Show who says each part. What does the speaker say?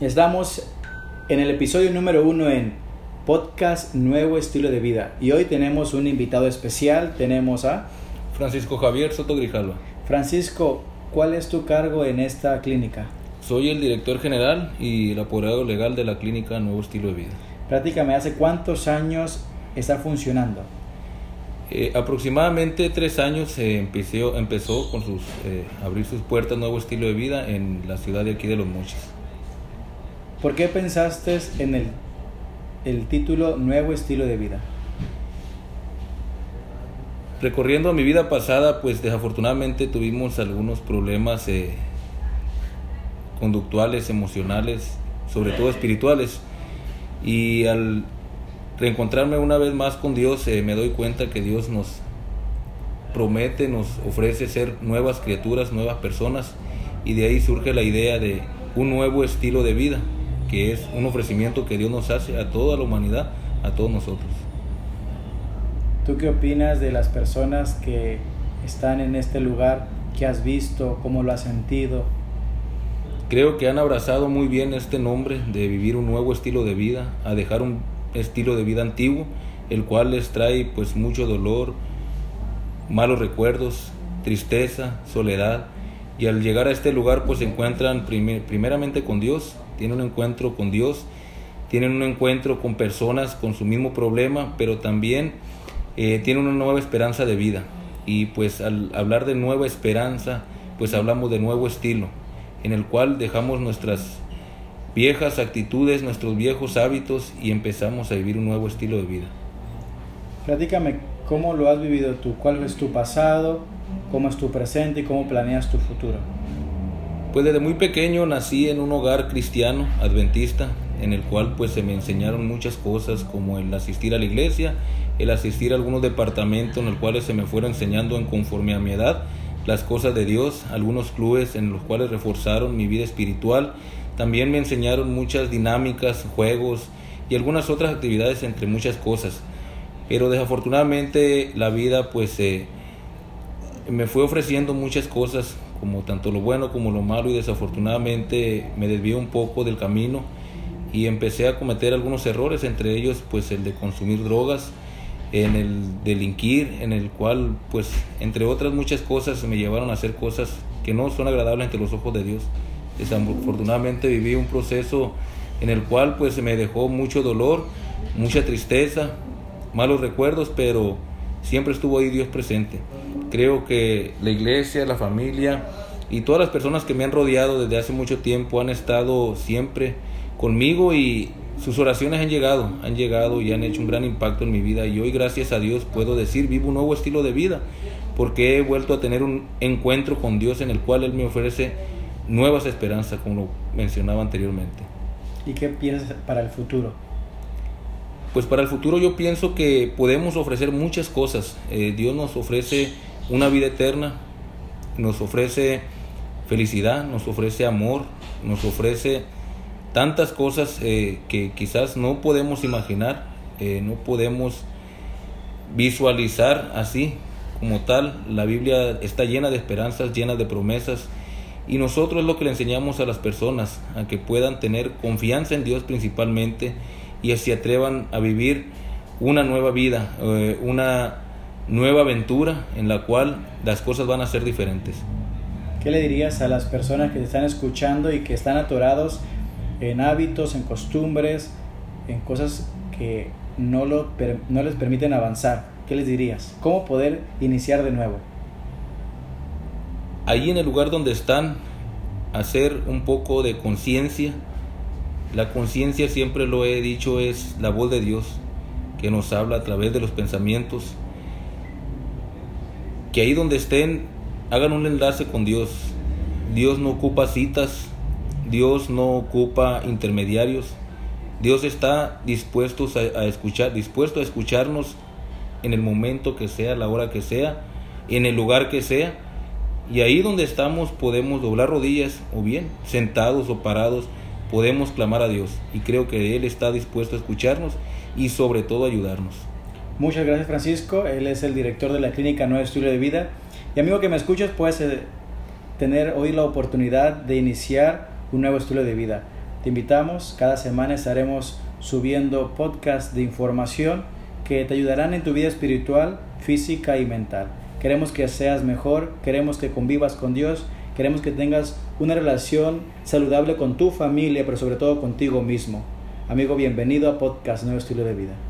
Speaker 1: Estamos en el episodio número uno en podcast Nuevo Estilo de Vida y hoy tenemos un invitado especial. Tenemos a
Speaker 2: Francisco Javier Soto Grijalva.
Speaker 1: Francisco, ¿cuál es tu cargo en esta clínica?
Speaker 2: Soy el director general y el apoderado legal de la clínica Nuevo Estilo de Vida.
Speaker 1: Prácticamente, ¿hace cuántos años está funcionando?
Speaker 2: Eh, aproximadamente tres años se empezó, empezó con sus eh, abrir sus puertas Nuevo Estilo de Vida en la ciudad de aquí de Los Mochis.
Speaker 1: ¿Por qué pensaste en el, el título Nuevo Estilo de Vida?
Speaker 2: Recorriendo mi vida pasada, pues desafortunadamente tuvimos algunos problemas eh, conductuales, emocionales, sobre todo espirituales. Y al reencontrarme una vez más con Dios, eh, me doy cuenta que Dios nos promete, nos ofrece ser nuevas criaturas, nuevas personas. Y de ahí surge la idea de un nuevo estilo de vida que es un ofrecimiento que Dios nos hace a toda la humanidad, a todos nosotros.
Speaker 1: ¿Tú qué opinas de las personas que están en este lugar? ¿Qué has visto? ¿Cómo lo has sentido?
Speaker 2: Creo que han abrazado muy bien este nombre de vivir un nuevo estilo de vida, a dejar un estilo de vida antiguo, el cual les trae pues mucho dolor, malos recuerdos, tristeza, soledad, y al llegar a este lugar pues se encuentran primeramente con Dios tienen un encuentro con Dios, tienen un encuentro con personas con su mismo problema, pero también eh, tienen una nueva esperanza de vida. Y pues al hablar de nueva esperanza, pues hablamos de nuevo estilo, en el cual dejamos nuestras viejas actitudes, nuestros viejos hábitos y empezamos a vivir un nuevo estilo de vida.
Speaker 1: Platícame cómo lo has vivido tú, cuál es tu pasado, cómo es tu presente y cómo planeas tu futuro.
Speaker 2: Pues desde muy pequeño nací en un hogar cristiano, adventista, en el cual pues se me enseñaron muchas cosas como el asistir a la iglesia, el asistir a algunos departamentos en los cuales se me fueron enseñando en conforme a mi edad las cosas de Dios, algunos clubes en los cuales reforzaron mi vida espiritual, también me enseñaron muchas dinámicas, juegos y algunas otras actividades entre muchas cosas. Pero desafortunadamente la vida pues eh, me fue ofreciendo muchas cosas como tanto lo bueno como lo malo y desafortunadamente me desvié un poco del camino y empecé a cometer algunos errores, entre ellos pues el de consumir drogas, en el delinquir, en el cual pues entre otras muchas cosas me llevaron a hacer cosas que no son agradables ante los ojos de Dios. Desafortunadamente viví un proceso en el cual pues me dejó mucho dolor, mucha tristeza, malos recuerdos, pero siempre estuvo ahí Dios presente. Creo que la iglesia, la familia y todas las personas que me han rodeado desde hace mucho tiempo han estado siempre conmigo y sus oraciones han llegado, han llegado y han hecho un gran impacto en mi vida y hoy gracias a Dios puedo decir vivo un nuevo estilo de vida porque he vuelto a tener un encuentro con Dios en el cual Él me ofrece nuevas esperanzas como lo mencionaba anteriormente.
Speaker 1: ¿Y qué piensas para el futuro?
Speaker 2: Pues para el futuro yo pienso que podemos ofrecer muchas cosas. Eh, Dios nos ofrece una vida eterna, nos ofrece felicidad, nos ofrece amor, nos ofrece tantas cosas eh, que quizás no podemos imaginar, eh, no podemos visualizar así como tal. La Biblia está llena de esperanzas, llena de promesas. Y nosotros es lo que le enseñamos a las personas, a que puedan tener confianza en Dios principalmente y se atrevan a vivir una nueva vida, eh, una nueva aventura en la cual las cosas van a ser diferentes.
Speaker 1: ¿Qué le dirías a las personas que te están escuchando y que están atorados en hábitos, en costumbres, en cosas que no, lo, no les permiten avanzar? ¿Qué les dirías? ¿Cómo poder iniciar de nuevo?
Speaker 2: Ahí en el lugar donde están, hacer un poco de conciencia la conciencia, siempre lo he dicho, es la voz de Dios que nos habla a través de los pensamientos. Que ahí donde estén, hagan un enlace con Dios. Dios no ocupa citas, Dios no ocupa intermediarios. Dios está dispuesto a, escuchar, dispuesto a escucharnos en el momento que sea, la hora que sea, en el lugar que sea. Y ahí donde estamos podemos doblar rodillas o bien sentados o parados podemos clamar a Dios y creo que Él está dispuesto a escucharnos y sobre todo ayudarnos.
Speaker 1: Muchas gracias Francisco, Él es el director de la clínica Nuevo Estilo de Vida y amigo que me escuchas puedes eh, tener hoy la oportunidad de iniciar un nuevo estilo de vida. Te invitamos, cada semana estaremos subiendo podcasts de información que te ayudarán en tu vida espiritual, física y mental. Queremos que seas mejor, queremos que convivas con Dios, queremos que tengas una relación saludable con tu familia, pero sobre todo contigo mismo. Amigo, bienvenido a Podcast Nuevo Estilo de Vida.